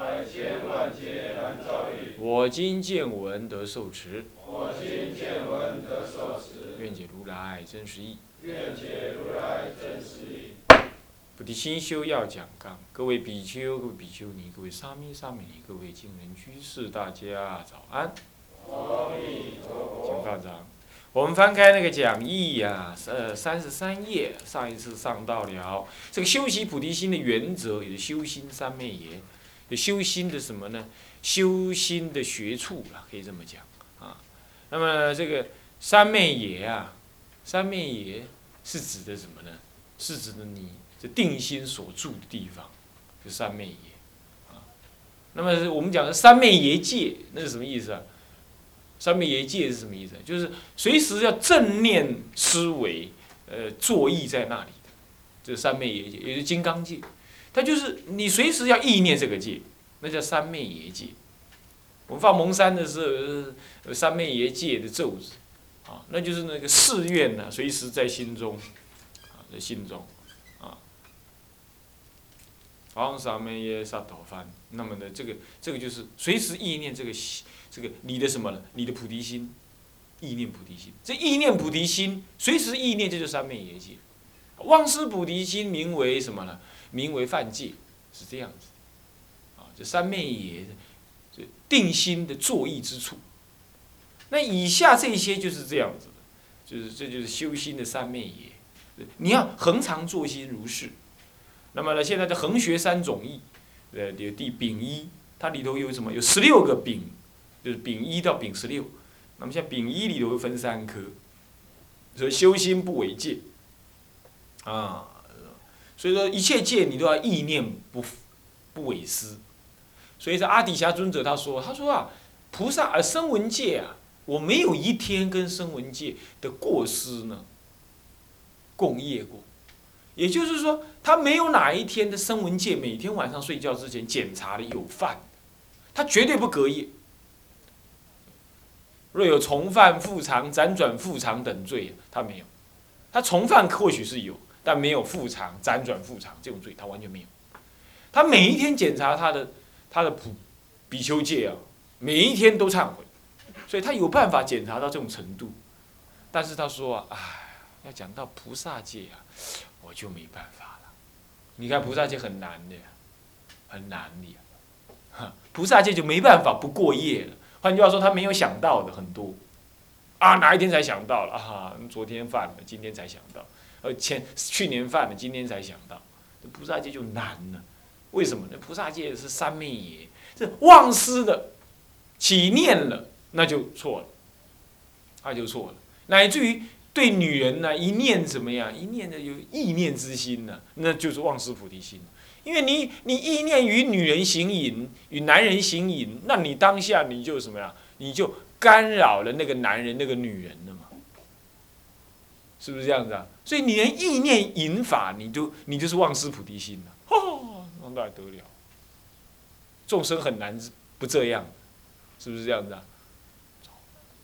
百千万劫难遭遇。我今见闻得受持，我今见闻得受持，愿解如来真实义。愿解如来真实义。菩提心修要讲纲，各位比丘、各位比丘尼、各位沙弥、沙弥尼、各位敬人居士，大家早安。请放掌。我们翻开那个讲义呀、呃，三十三页，上一次上到了这个修习菩提心的原则，也是修心三昧耶，修心的什么呢？修心的学处啦，可以这么讲啊。那么这个三昧耶啊，三昧耶是指的什么呢？是指的你这定心所住的地方，就三昧耶啊。那么我们讲的三昧耶界，那是什么意思啊？三昧耶界是什么意思？就是随时要正念思维，呃，作意在那里的，这三昧耶界，也就是金刚界，它就是你随时要意念这个界，那叫三昧耶界。我们放蒙山的时候，三昧耶界的咒子，啊，那就是那个誓愿呢、随时在心中，啊，在心中，啊，昂三昧耶萨陀梵，那么呢，这个这个就是随时意念这个这个你的什么呢？你的菩提心，意念菩提心。这意念菩提心，随时意念，这就是三昧耶界。忘失菩提心名为什么呢？名为犯戒，是这样子。啊，这三昧也，这定心的作意之处。那以下这些就是这样子的，就是这就是修心的三昧也。你要恒常作心如是。那么呢，现在的恒学三种义，呃，有第丙一，它里头有什么？有十六个丙。就是丙一到丙十六，那么像丙一里头会分三科，所以修心不违戒，啊，所以说一切戒你都要意念不不违失，所以说阿底峡尊者他说，他说啊，菩萨啊声闻戒啊，我没有一天跟声闻戒的过失呢共业过，也就是说，他没有哪一天的声闻戒每天晚上睡觉之前检查的有犯，他绝对不隔夜。若有重犯、复偿、辗转复偿等罪，他没有。他重犯或许是有，但没有复偿、辗转复偿这种罪，他完全没有。他每一天检查他的他的普比丘戒啊，每一天都忏悔，所以他有办法检查到这种程度。但是他说啊，哎，要讲到菩萨戒啊，我就没办法了。你看菩萨戒很难的呀，很难的呀。菩萨戒就没办法不过夜了。换句话说，他没有想到的很多，啊，哪一天才想到了啊？昨天犯了，今天才想到，呃，前去年犯了，今天才想到，菩萨戒就难了。为什么呢？菩萨戒是三昧耶，这忘失的起念了，那就错了，那就错了，乃至于对女人呢，一念怎么样？一念的有意念之心呢，那就是忘失菩提心。因为你你意念与女人行淫，与男人行淫，那你当下你就什么呀？你就干扰了那个男人、那个女人了嘛？是不是这样子啊？所以你连意念引法，你就你就是忘失菩提心了。哦，那还得了？众生很难不这样，是不是这样子啊？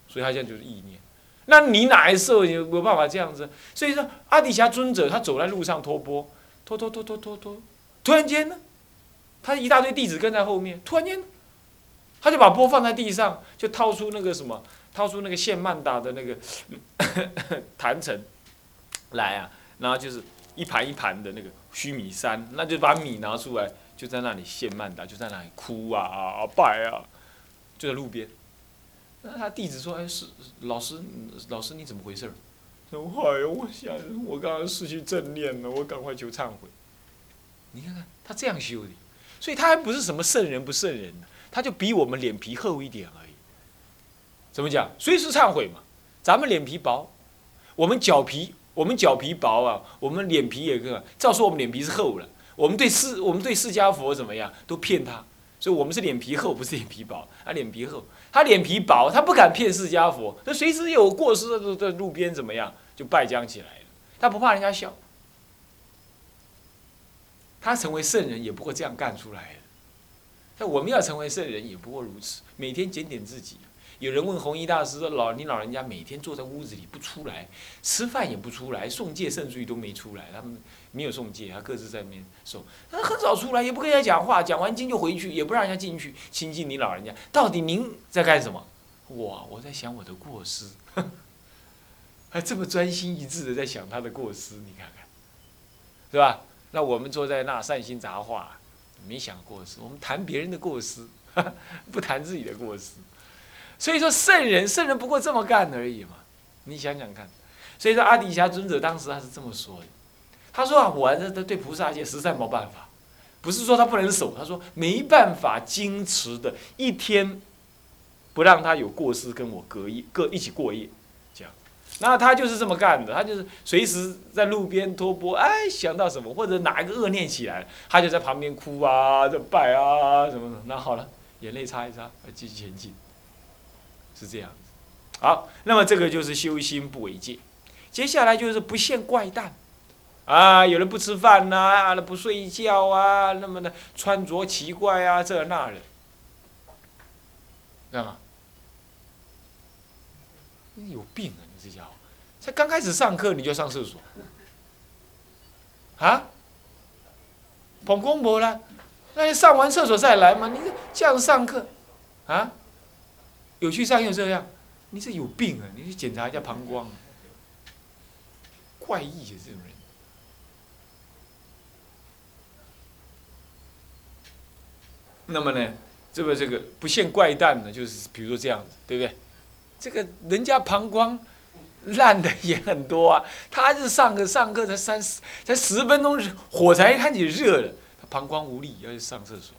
所以他现在就是意念。那你哪一次有没有办法这样子？所以说阿底峡尊者他走在路上托钵，托托托托托托。突然间呢，他一大堆弟子跟在后面。突然间，他就把钵放在地上，就掏出那个什么，掏出那个现曼达的那个 坛城来啊，然后就是一盘一盘的那个须弥山，那就把米拿出来，就在那里现曼达，就在那里哭啊啊拜啊，就在路边。那他弟子说：“哎，是老师，老师你怎么回事？”说：“哎呀，我想我刚刚失去正念了，我赶快求忏悔。”你看看他这样修的，所以他还不是什么圣人不圣人他就比我们脸皮厚一点而已。怎么讲？随时忏悔嘛。咱们脸皮薄，我们脚皮，我们脚皮薄啊，我们脸皮也个。照说我们脸皮是厚了，我们对释，我们对释迦佛怎么样？都骗他，所以我们是脸皮厚，不是脸皮薄。他脸皮厚，他脸皮薄，他不敢骗释迦佛。他随时有过失的在路边怎么样，就败将起来了。他不怕人家笑。他成为圣人也不会这样干出来的。那我们要成为圣人也不过如此，每天检点自己。有人问弘一大师说：“老你老人家每天坐在屋子里不出来，吃饭也不出来，送戒圣序都没出来，他们没有送戒，他各自在那边送。他很少出来，也不跟人家讲话，讲完经就回去，也不让人家进去亲近你老人家。到底您在干什么？哇，我在想我的过失，还这么专心一致的在想他的过失，你看看，是吧？那我们坐在那善心杂话，没想过失，我们谈别人的过失，不谈自己的过失。”所以说圣人，圣人不过这么干而已嘛，你想想看。所以说阿底峡尊者当时他是这么说的，他说啊，我这这对菩萨戒实在没办法，不是说他不能守，他说没办法矜持的一天，不让他有过失跟我隔夜各一起过夜，那他就是这么干的，他就是随时在路边托钵，哎，想到什么或者哪一个恶念起来他就在旁边哭啊，这拜啊什么的。那好了，眼泪擦一擦，继续前进。是这样子，好，那么这个就是修心不违戒。接下来就是不现怪诞，啊，有人不吃饭呐，不睡觉啊，那么呢，穿着奇怪啊，这那的，干嘛？你有病啊！这家伙，才刚开始上课你就上厕所，啊？捧公婆了，那你上完厕所再来嘛？你这样上课，啊？有去上又这样，你是有病啊！你去检查一下膀胱，怪异啊，这种人。那么呢，这个这个不现怪诞呢，就是比如说这样子，对不对？这个人家膀胱烂的也很多啊，他是上课上课才三十才十分钟，火柴开始热了，他膀胱无力要去上厕所。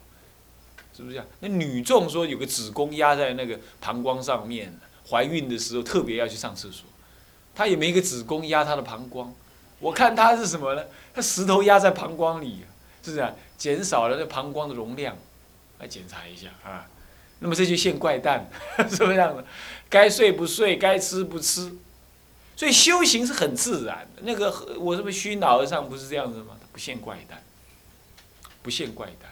是不是这样？那女众说有个子宫压在那个膀胱上面，怀孕的时候特别要去上厕所。她也没个子宫压她的膀胱，我看她是什么呢？她石头压在膀胱里，是不是啊？减少了那膀胱的容量，来检查一下啊。那么这就现怪诞，是不是这样的？该睡不睡，该吃不吃。所以修行是很自然的。那个我这么虚脑和尚不是这样子吗？不限怪诞，不限怪诞。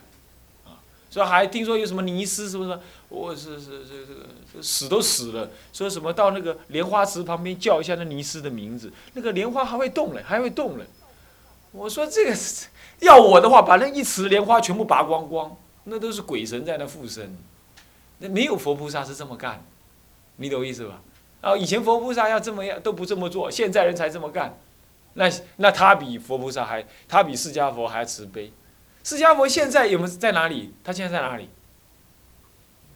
说还听说有什么尼斯，是不是？我是是这这个死都死了。说什么到那个莲花池旁边叫一下那尼斯的名字，那个莲花还会动嘞，还会动嘞。我说这个要我的话，把那一池莲花全部拔光光，那都是鬼神在那附身。那没有佛菩萨是这么干，你懂意思吧？啊，以前佛菩萨要这么样都不这么做，现在人才这么干。那那他比佛菩萨还，他比释迦佛还慈悲。释迦佛现在有没有在哪里？他现在在哪里？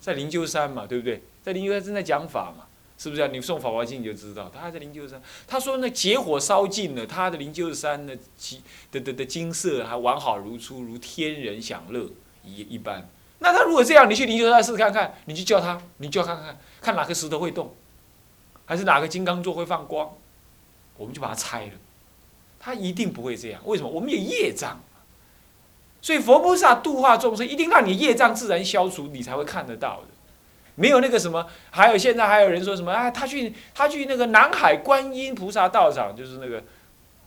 在灵鹫山嘛，对不对？在灵鹫山正在讲法嘛，是不是啊？你送《法华经》你就知道，他还在灵鹫山。他说那劫火烧尽了，他的灵鹫山的金的的的金色还完好如初，如天人享乐一一般。那他如果这样，你去灵鹫山试试看看，你去叫他，你叫看看，看哪个石头会动，还是哪个金刚座会放光，我们就把它拆了。它一定不会这样，为什么？我们有业障。所以佛菩萨度化众生，一定让你业障自然消除，你才会看得到的。没有那个什么，还有现在还有人说什么啊？他去他去那个南海观音菩萨道场，就是那个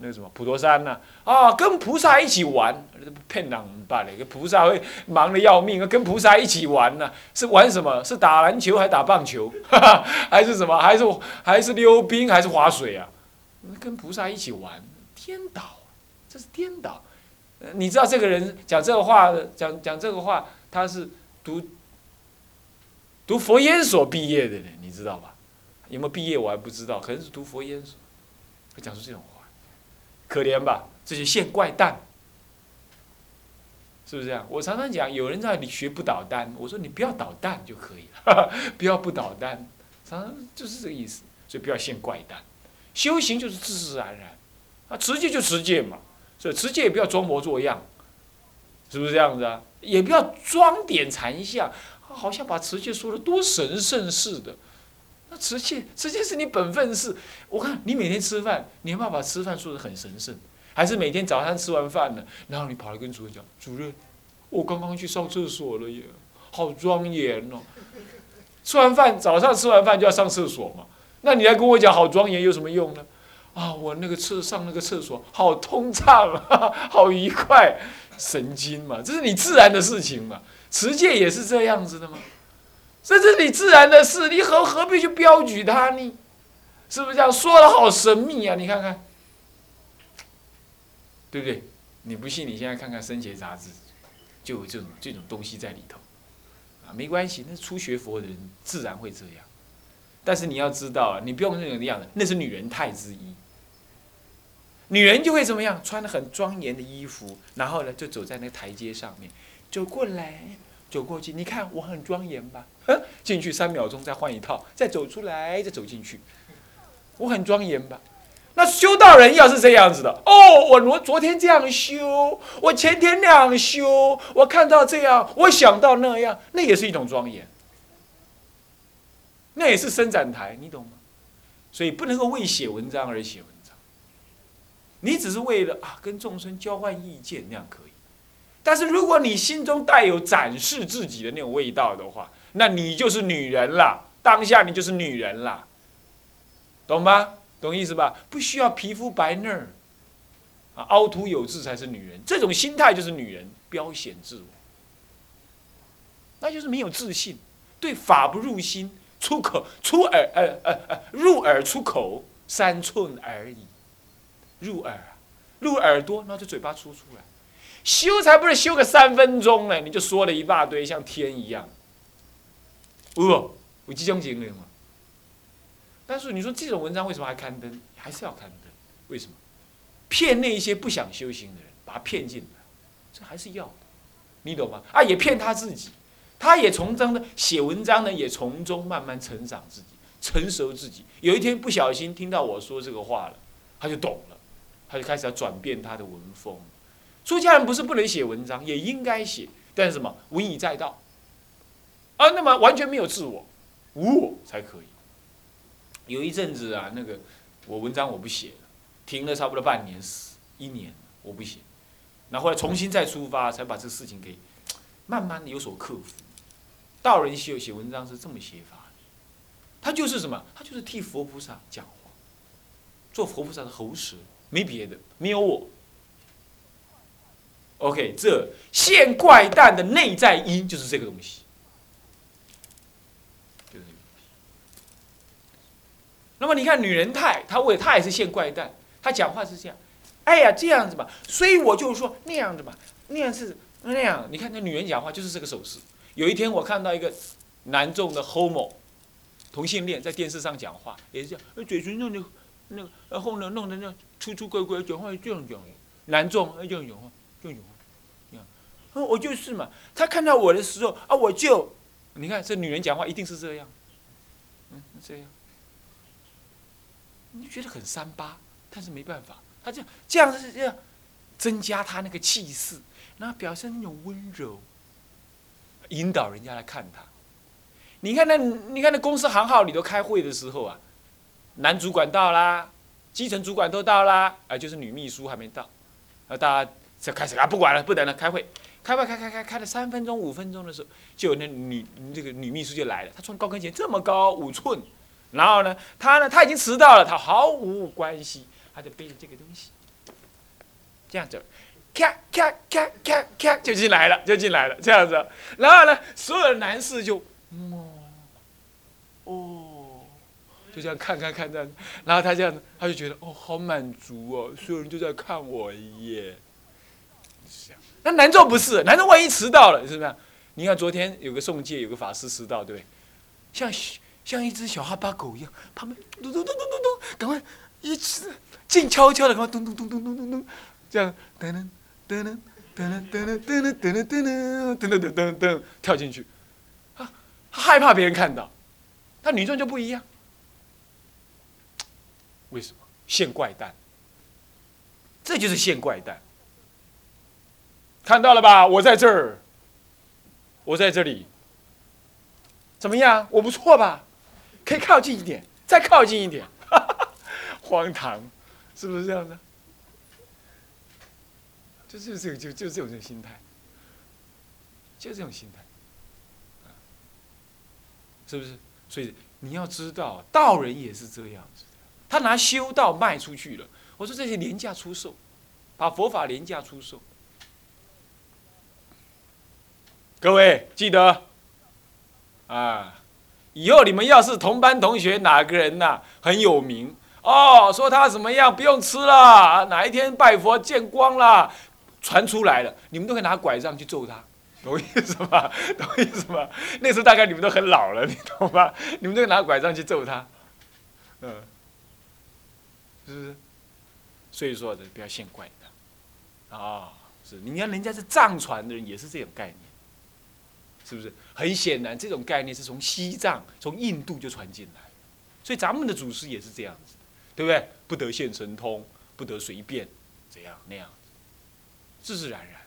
那个什么普陀山呐啊，跟菩萨一起玩，骗人罢了。个菩萨会忙得要命，跟菩萨一起玩呢？是玩什么？是打篮球还打棒球？还是什么？还是还是溜冰还是划水啊？跟菩萨一起玩，颠倒，这是颠倒。你知道这个人讲这个话，讲讲这个话，他是读读佛研所毕业的人，你知道吧？有没有毕业我还不知道，可能是读佛研所，会讲出这种话，可怜吧？这些现怪诞，是不是这样？我常常讲，有人在你学不捣蛋，我说你不要捣蛋就可以了，不要不捣蛋，常常就是这个意思，所以不要现怪诞，修行就是自自然然，啊，持戒就持戒嘛。所以持戒也不要装模作样，是不是这样子啊？也不要装点禅相，好像把持戒说的多神圣似的。那持戒，持戒是你本分事。我看你每天吃饭，你有没有把吃饭说的很神圣？还是每天早上吃完饭了，然后你跑来跟主任讲：“主任，我刚刚去上厕所了耶，好庄严哦。吃完饭，早上吃完饭就要上厕所嘛，那你来跟我讲好庄严有什么用呢？啊，我那个厕上那个厕所好通畅啊，好愉快，神经嘛，这是你自然的事情嘛。持戒也是这样子的吗？这是你自然的事，你何何必去标举它呢？是不是这样说的好神秘啊？你看看，对不对？你不信，你现在看看《生前杂志》，就有这种这种东西在里头。啊，没关系，那初学佛的人自然会这样。但是你要知道啊，你不用那种样子，那是女人态之一。女人就会怎么样？穿的很庄严的衣服，然后呢，就走在那个台阶上面，走过来，走过去。你看我很庄严吧？进去三秒钟，再换一套，再走出来，再走进去。我很庄严吧？那修道人要是这样子的，哦，我昨昨天这样修，我前天那样修，我看到这样，我想到那样，那也是一种庄严，那也是伸展台，你懂吗？所以不能够为写文章而写文章，你只是为了啊跟众生交换意见那样可以，但是如果你心中带有展示自己的那种味道的话，那你就是女人了，当下你就是女人了，懂吗？懂意思吧？不需要皮肤白嫩，啊，凹凸有致才是女人。这种心态就是女人标显自我，那就是没有自信，对法不入心，出口出耳呃呃呃入耳出口三寸而已，入耳入耳朵，那就嘴巴出出来，修才不是修个三分钟呢，你就说了一大堆，像天一样，哦，有这种经历吗？但是你说这种文章为什么还刊登？还是要刊登？为什么？骗那一些不想修行的人，把他骗进来，这还是要的，你懂吗？啊，也骗他自己，他也从中呢写文章呢，也从中慢慢成长自己，成熟自己。有一天不小心听到我说这个话了，他就懂了，他就开始要转变他的文风。出家人不是不能写文章，也应该写，但是什么？文以载道。啊，那么完全没有自我，无我才可以。有一阵子啊，那个我文章我不写了，停了差不多半年、一年，我不写。然后来重新再出发，才把这事情给慢慢的有所克服。道人写写文章是这么写法，他就是什么？他就是替佛菩萨讲话，做佛菩萨的喉舌，没别的，没有我。OK，这现怪诞的内在因就是这个东西。那么你看女人态，她为她也是现怪诞，她讲话是这样，哎呀这样子吧，所以我就说那样子吧，那样是那样。你看那女人讲话就是这个手势。有一天我看到一个男众的 homo 同性恋在电视上讲话，也是这样，嘴唇弄的，那个然后呢弄得那粗粗怪怪，讲话这样讲。男众这样讲话，这样讲话，我就是嘛，他看到我的时候啊，我就，你看这女人讲话一定是这样，嗯，这样。你觉得很三八，但是没办法，他这样这样是这样，增加他那个气势，然后表现那种温柔，引导人家来看他。你看那，你看那公司行号里头开会的时候啊，男主管到啦，基层主管都到啦，啊，就是女秘书还没到，啊，大家就开始啊，不管了，不等了，开会，开吧开开开开了三分钟五分钟的时候，就有那女这个女秘书就来了，她穿高跟鞋这么高五寸。然后呢，她呢，她已经迟到了，她毫无关系，她就背着这个东西，这样子，咔咔咔咔咔就进来了，就进来了，这样子。然后呢，所有的男士就，哦，哦，就这样看看看这样，然后他这样子，他就觉得哦，好满足哦，所有人都在看我耶。那男众不是，男众万一迟到了，是不是？你看昨天有个送戒，有个法师迟到，对不对？像。像一只小哈巴狗一样，旁边咚咚咚咚咚咚，赶快一直静悄悄的，赶快咚咚咚咚咚咚咚，这样噔噔噔噔噔噔噔噔噔噔噔噔噔噔噔噔跳进去，啊，害怕别人看到，那女众就不一样，为什么？现怪诞，这就是现怪诞，看到了吧？我在这儿，我在这里，怎么样？我不错吧？可以靠近一点，再靠近一点，荒唐，是不是这样的？就是这个，就就这种心态，就这种心态。是不是？所以你要知道，道人也是这样子，他拿修道卖出去了。我说这些廉价出售，把佛法廉价出售。各位记得啊，以后你们要是同班同学哪个人呐很有名哦，说他怎么样不用吃了，哪一天拜佛见光了，传出来了，你们都可以拿拐杖去揍他。懂意思吗？懂意思吗？那时候大概你们都很老了，你懂吗？你们都可以拿拐杖去揍他，嗯，是不是？所以说的不要见怪的，啊，是，你看人家是藏传的人也是这种概念，是不是？很显然，这种概念是从西藏、从印度就传进来，所以咱们的祖师也是这样子，对不对？不得现神通，不得随便怎样那样，自自然然。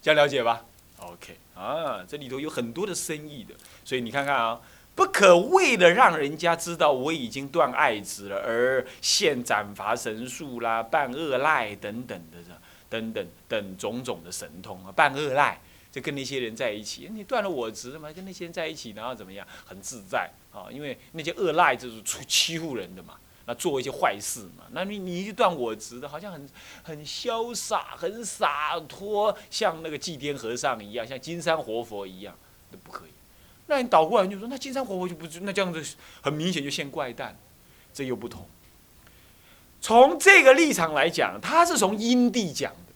这样了解吧？OK 啊，这里头有很多的深意的，所以你看看啊，不可为了让人家知道我已经断爱子了，而现斩伐神术啦、办恶赖等等的这，等等等种种的神通啊，办恶赖就跟那些人在一起，你断了我职了嘛，跟那些人在一起，然后怎么样，很自在啊，因为那些恶赖就是出欺负人的嘛。那做一些坏事嘛？那你你一断我职的，好像很很潇洒、很洒脱，像那个祭天和尚一样，像金山活佛一样，那不可以。那你倒过来就说，那金山活佛就不那这样子，很明显就现怪诞，这又不同。从这个立场来讲，他是从因地讲的，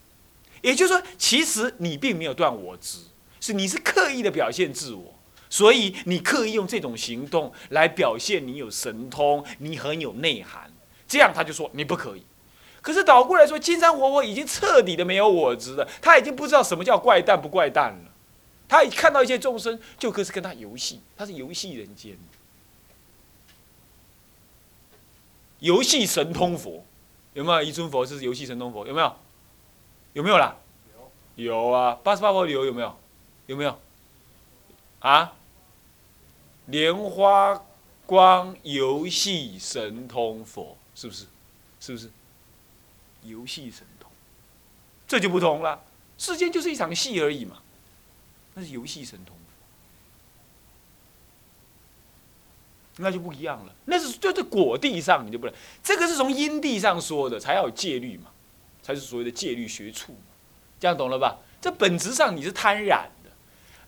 也就是说，其实你并没有断我执，是你是刻意的表现自我。所以你刻意用这种行动来表现你有神通，你很有内涵，这样他就说你不可以。可是倒过来说，金山活佛已经彻底的没有我执了，他已经不知道什么叫怪诞不怪诞了。他一看到一些众生，就可是跟他游戏，他是游戏人间，游戏神通佛，有没有一尊佛是游戏神通佛？有没有？有没有啦？有。有啊，八十八佛里有没有？有没有？啊！莲花光游戏神通佛，是不是？是不是？游戏神通，这就不同了。世间就是一场戏而已嘛，那是游戏神通，那就不一样了。那是就是果地上，你就不能。这个是从因地上说的，才要有戒律嘛，才是所谓的戒律学处嘛。这样懂了吧？这本质上你是贪染。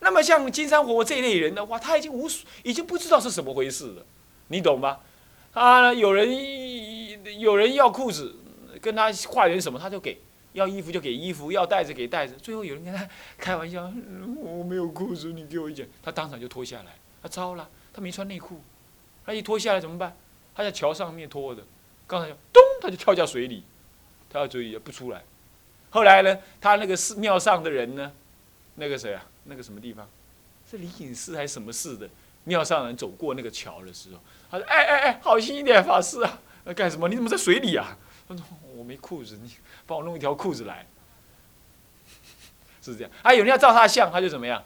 那么像金山活佛这一类人的话，他已经无所，已经不知道是什么回事了，你懂吧？啊，有人有人要裤子，跟他化缘什么，他就给；要衣服就给衣服，要袋子给袋子。最后有人跟他开玩笑：“我没有裤子，你给我一件。”他当场就脱下来，他糟了，他没穿内裤，他一脱下来怎么办？他在桥上面脱的，刚才咚，他就跳下水里，他要注意不出来。后来呢，他那个寺庙上的人呢，那个谁啊？那个什么地方，是灵隐寺还是什么寺的庙上人走过那个桥的时候，他说：“哎哎哎，好心一点，法师啊，干什么？你怎么在水里啊？”他说：“我没裤子，你帮我弄一条裤子来。”是这样。还有人要照他的相，他就怎么样，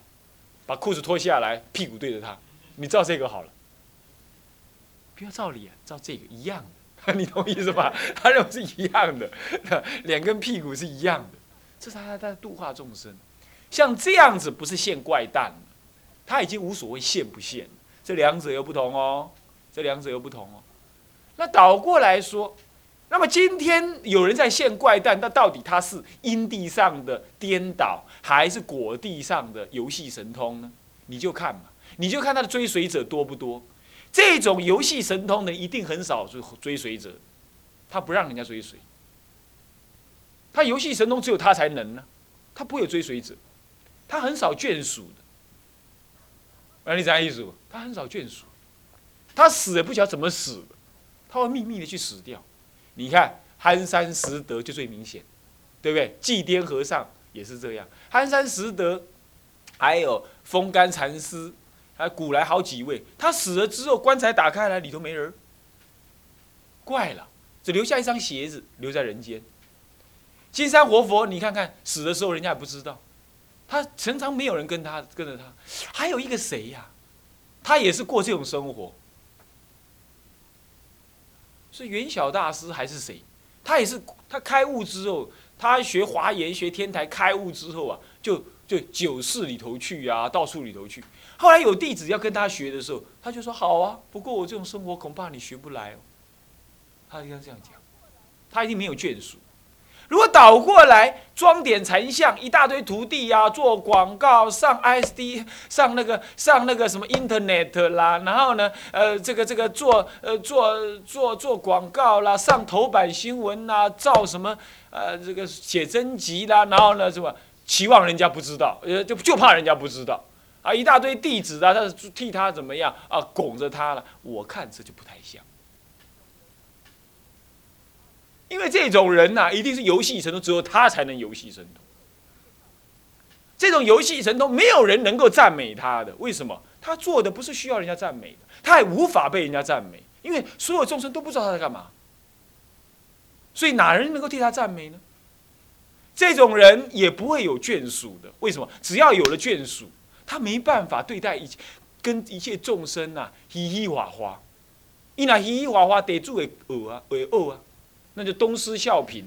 把裤子脱下来，屁股对着他，你照这个好了。不要照脸，照这个一样的，你懂意思吧？他认为是一样的，脸跟屁股是一样的，这是他在度化众生。像这样子不是现怪诞了，他已经无所谓现不现，这两者又不同哦，这两者又不同哦。那倒过来说，那么今天有人在现怪诞，那到底他是因地上的颠倒，还是果地上的游戏神通呢？你就看嘛，你就看他的追随者多不多。这种游戏神通的一定很少追追随者，他不让人家追随，他游戏神通只有他才能呢，他不会有追随者。他很少眷属的，啊，你怎样意思？他很少眷属，他死也不晓得怎么死的，他会秘密的去死掉。你看憨山拾得就最明显，对不对？祭颠和尚也是这样，憨山拾得，还有风干禅师，还古来好几位，他死了之后，棺材打开来里头没人，怪了，只留下一双鞋子留在人间。金山活佛，你看看死的时候，人家也不知道。他常常没有人跟他跟着他，还有一个谁呀？他也是过这种生活，是元晓大师还是谁？他也是他开悟之后，他。学华严、学天台开悟之后啊，就就九寺里头去啊，到处里头去。后来有弟子要跟他学的时候，他就说好啊，不过我这种生活恐怕你学不来哦。他应该这样讲，他一定没有眷属。如果倒过来装点禅像，一大堆徒弟呀，做广告，上 ISD，上那个上那个什么 Internet 啦，然后呢，呃，这个这个做呃做做做广告啦，上头版新闻啦，造什么呃这个写真集啦，然后呢什么期望人家不知道，呃就就怕人家不知道啊，一大堆弟子啊，他是替他怎么样啊，拱着他了，我看这就不太像。因为这种人呐，一定是游戏神通，只有他才能游戏神通。这种游戏神通，没有人能够赞美他的。为什么？他做的不是需要人家赞美的，他也无法被人家赞美，因为所有众生都不知道他在干嘛。所以哪人能够替他赞美呢？这种人也不会有眷属的。为什么？只要有了眷属，他没办法对待一切，跟一切众生呐嘻嘻哈哈。伊那嘻嘻哈哈，得住会恶啊，会恶啊。那就东施效颦，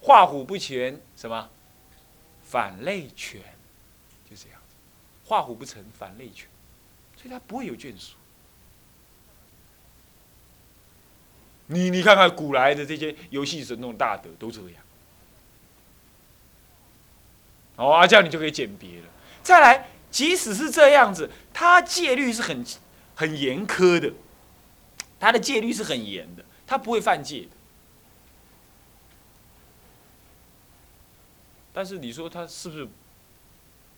画虎不全，什么反类犬，就这样，画虎不成反类犬，所以他不会有眷属。你你看看古来的这些游戏神通大德都这样，哦，啊，这样你就可以鉴别了。再来，即使是这样子，他戒律是很很严苛的。他的戒律是很严的，他不会犯戒的。但是你说他是不是？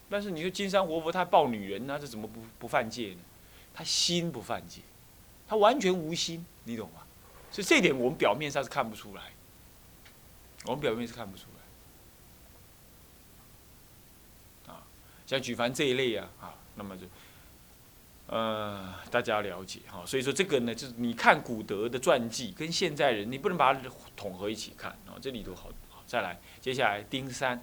但是你说金山活佛他抱女人，他这怎么不不犯戒呢？他心不犯戒，他完全无心，你懂吗？所以这点我们表面上是看不出来，我们表面是看不出来。啊，像举凡这一类啊，啊，那么就。呃，大家了解哈，所以说这个呢，就是你看古德的传记跟现在人，你不能把它统合一起看哦。这里头好，好再来，接下来丁三，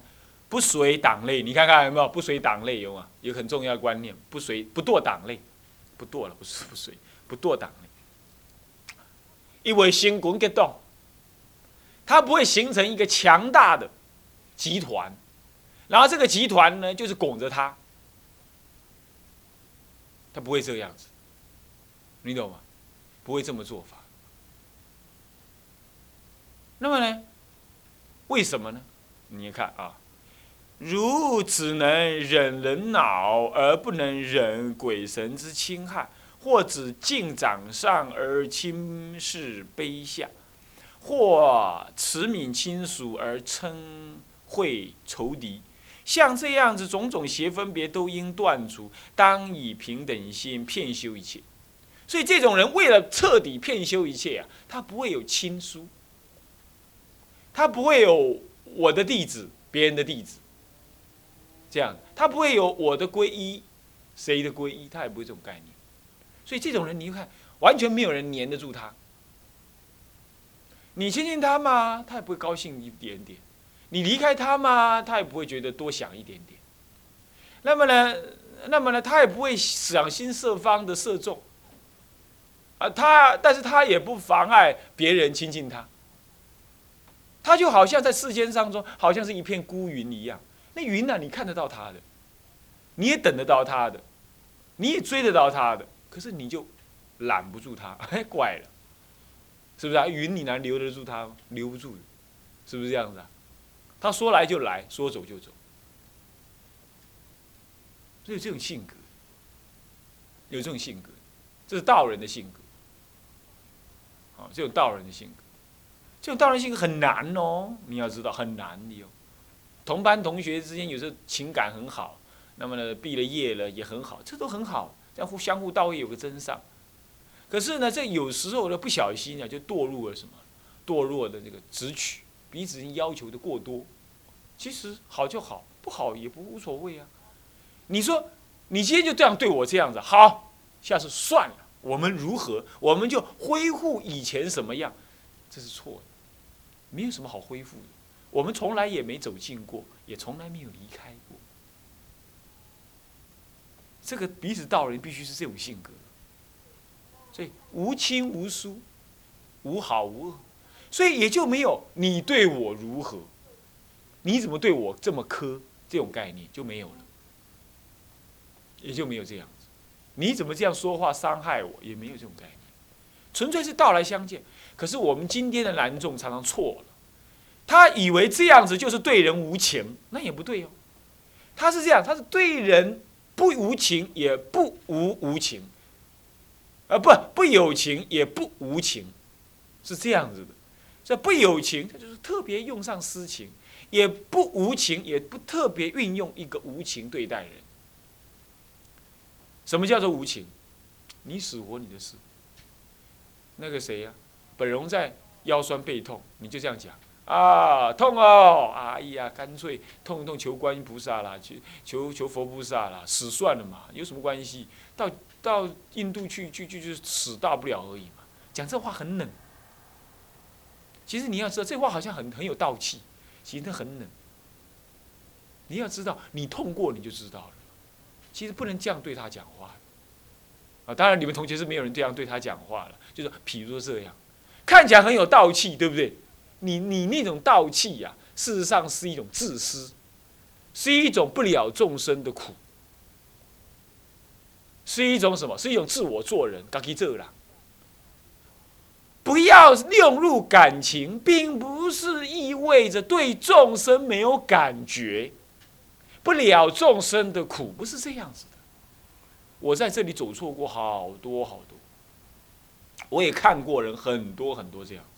不随党类，你看看有没有不随党类有吗？有很重要的观念，不随不堕党类，不堕了，不是不随，不堕党类，因为新滚给动，它不会形成一个强大的集团，然后这个集团呢，就是拱着他。他不会这个样子，你懂吗？不会这么做法。那么呢？为什么呢？你看啊，如只能忍人恼而不能忍鬼神之侵害，或只敬掌上而轻视卑下，或慈悯亲属而称会仇敌。像这样子，种种邪分别都应断除，当以平等心骗修一切。所以这种人为了彻底骗修一切啊，他不会有亲疏，他不会有我的弟子，别人的弟子，这样，他不会有我的皈依，谁的皈依，他也不会这种概念。所以这种人，你看，完全没有人黏得住他。你亲近他嘛，他也不会高兴一点点。你离开他嘛，他也不会觉得多想一点点。那么呢，那么呢，他也不会想心设方的射中。啊，他，但是他也不妨碍别人亲近他。他就好像在世间当中，好像是一片孤云一样。那云呢，你看得到他的，你也等得到他的，你也追得到他的，可是你就揽不住他，哎，怪了，是不是啊？云你能留得住他吗？留不住，是不是这样子啊？他说来就来，说走就走，所以这种性格，有这种性格，这是道人的性格。啊，这种道人的性格，这种道人性格很难哦，你要知道很难的哦。同班同学之间有时候情感很好，那么呢，毕了业了也很好，这都很好，这样互相互道义有个真上。可是呢，这有时候呢不小心啊，就堕入了什么？堕落的这个直取。彼此要求的过多，其实好就好，不好也不无所谓啊。你说你今天就这样对我这样子，好，下次算了，我们如何？我们就恢复以前什么样？这是错的，没有什么好恢复的。我们从来也没走近过，也从来没有离开过。这个彼此道人必须是这种性格，所以无亲无疏，无好无恶。所以也就没有你对我如何，你怎么对我这么苛这种概念就没有了，也就没有这样子。你怎么这样说话伤害我，也没有这种概念，纯粹是道来相见。可是我们今天的男众常常错了，他以为这样子就是对人无情，那也不对哦。他是这样，他是对人不无情，也不无无情，呃，不不有情，也不无情，是这样子的。这不有情，他就是特别用上私情；也不无情，也不特别运用一个无情对待人。什么叫做无情？你死活你的事。那个谁呀？本荣在腰酸背痛，你就这样讲啊，痛哦，哎呀，干脆痛一痛，求观音菩萨啦，求求求佛菩萨啦，死算了嘛，有什么关系？到到印度去去去，就死大不了而已嘛。讲这话很冷。其实你要知道，这话好像很很有道气，其实很冷。你要知道，你痛过你就知道了。其实不能这样对他讲话。啊，当然你们同学是没有人这样对他讲话了，就是譬如说这样。看起来很有道气，对不对？你你那种道气呀，事实上是一种自私，是一种不了众生的苦，是一种什么？是一种自我做人，自己做啦。不要用入感情，并不是意味着对众生没有感觉，不了众生的苦，不是这样子的。我在这里走错过好多好多。我也看过人很多很多这样子。